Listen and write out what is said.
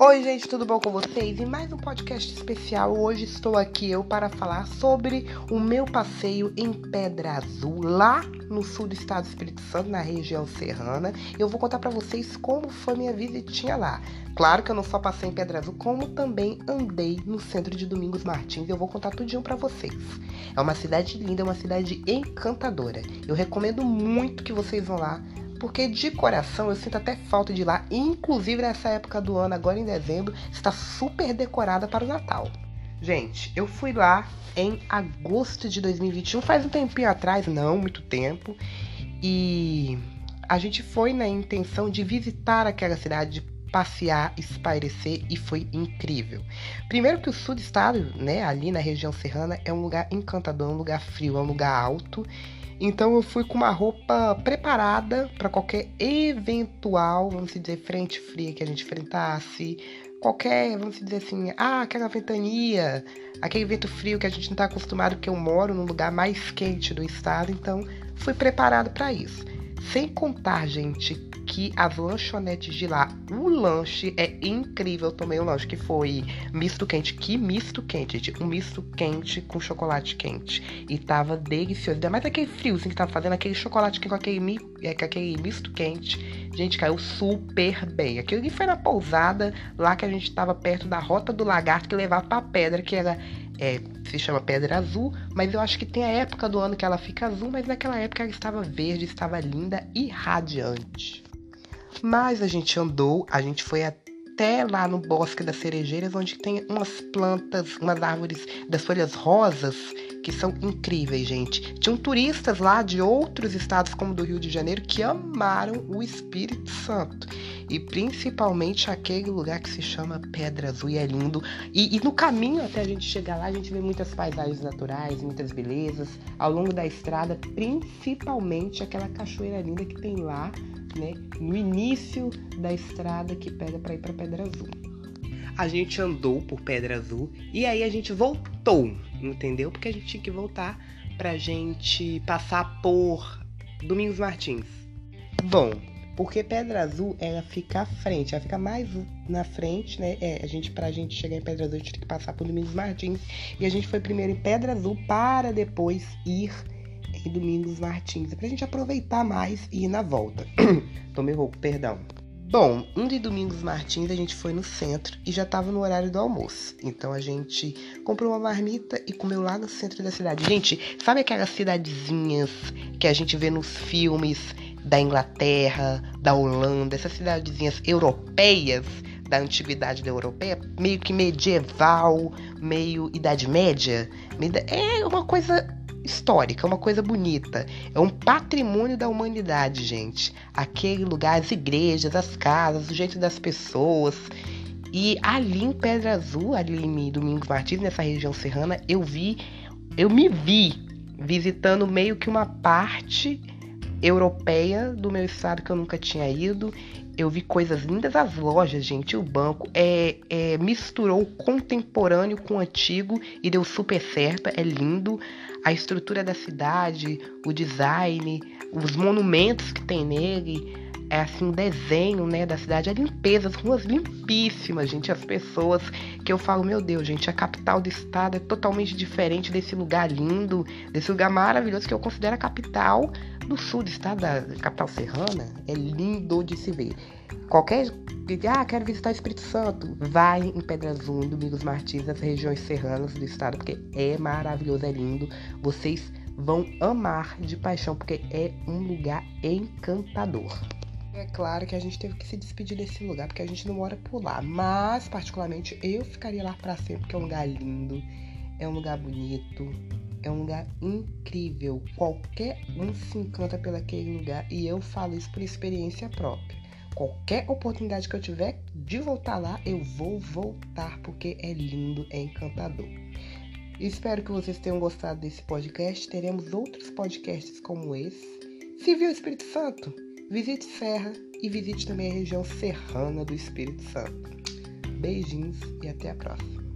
Oi, gente, tudo bom com vocês? Em mais um podcast especial, hoje estou aqui eu para falar sobre o meu passeio em Pedra Azul, lá no sul do estado do Espírito Santo, na região serrana. Eu vou contar para vocês como foi minha visitinha lá. Claro que eu não só passei em Pedra Azul, como também andei no centro de Domingos Martins. Eu vou contar tudinho para vocês. É uma cidade linda, é uma cidade encantadora. Eu recomendo muito que vocês vão lá porque de coração eu sinto até falta de ir lá. Inclusive nessa época do ano, agora em dezembro, está super decorada para o Natal. Gente, eu fui lá em agosto de 2021, faz um tempinho atrás, não muito tempo, e a gente foi na intenção de visitar aquela cidade, de passear, espairecer e foi incrível. Primeiro que o sul do estado, né, ali na região serrana, é um lugar encantador, é um lugar frio, é um lugar alto então eu fui com uma roupa preparada para qualquer eventual, vamos dizer, frente fria que a gente enfrentasse, qualquer, vamos dizer assim, ah, aquela ventania, aquele vento frio que a gente não está acostumado, porque eu moro num lugar mais quente do estado, então fui preparado para isso. Sem contar, gente, que as lanchonetes de lá, o lanche é incrível. Eu tomei um lanche que foi misto quente. Que misto quente, gente. Um misto quente com chocolate quente. E tava delicioso. Ainda mais aquele friozinho que tava fazendo, aquele chocolate com aquele, é, com aquele misto quente. Gente, caiu super bem. Aquilo que foi na pousada, lá que a gente tava perto da rota do lagarto que levava pra pedra, que era é, se chama Pedra Azul, mas eu acho que tem a época do ano que ela fica azul, mas naquela época ela estava verde, estava linda e radiante. Mas a gente andou, a gente foi até lá no Bosque das Cerejeiras, onde tem umas plantas, umas árvores das folhas rosas que são incríveis, gente. Tinham turistas lá de outros estados, como do Rio de Janeiro, que amaram o Espírito Santo. E principalmente aquele lugar que se chama Pedra Azul e é lindo. E, e no caminho até a gente chegar lá, a gente vê muitas paisagens naturais, muitas belezas. Ao longo da estrada, principalmente aquela cachoeira linda que tem lá, né? No início da estrada que pega para ir para Pedra Azul a gente andou por Pedra Azul e aí a gente voltou, entendeu? Porque a gente tinha que voltar pra gente passar por Domingos Martins. Bom, porque Pedra Azul ela fica à frente, ela fica mais na frente, né? É, a gente pra gente chegar em Pedra Azul, a gente tinha que passar por Domingos Martins e a gente foi primeiro em Pedra Azul para depois ir em Domingos Martins, pra gente aproveitar mais e ir na volta. Tomei rouco, perdão. Bom, um de Domingos Martins a gente foi no centro e já estava no horário do almoço. Então a gente comprou uma marmita e comeu lá no centro da cidade. Gente, sabe aquelas cidadezinhas que a gente vê nos filmes da Inglaterra, da Holanda, essas cidadezinhas europeias da antiguidade da europeia, meio que medieval, meio Idade Média? É uma coisa histórica, uma coisa bonita. É um patrimônio da humanidade, gente. Aquele lugar, as igrejas, as casas, o jeito das pessoas. E ali em Pedra Azul, ali em Domingos Martins, nessa região serrana, eu vi, eu me vi visitando meio que uma parte europeia do meu estado que eu nunca tinha ido. Eu vi coisas lindas, as lojas, gente, o banco é, é misturou contemporâneo com antigo e deu super certo, é lindo. A estrutura da cidade, o design, os monumentos que tem nele, é assim, o desenho, né, da cidade, a limpeza, as ruas limpíssimas, gente, as pessoas que eu falo, meu Deus, gente, a capital do estado é totalmente diferente desse lugar lindo, desse lugar maravilhoso que eu considero a capital do sul do estado, da capital serrana, é lindo de se ver. Qualquer ah, quero visitar o Espírito Santo, vai em Pedra Azul, Domingos Martins, nas regiões serranas do estado, porque é maravilhoso, é lindo. Vocês vão amar de paixão, porque é um lugar encantador. É claro que a gente teve que se despedir desse lugar, porque a gente não mora por lá. Mas, particularmente, eu ficaria lá para sempre, porque é um lugar lindo, é um lugar bonito, é um lugar incrível. Qualquer um se encanta pelaquele lugar e eu falo isso por experiência própria. Qualquer oportunidade que eu tiver de voltar lá, eu vou voltar porque é lindo, é encantador. Espero que vocês tenham gostado desse podcast. Teremos outros podcasts como esse. Se viu Espírito Santo, Visite Serra e visite também a região serrana do Espírito Santo. Beijinhos e até a próxima.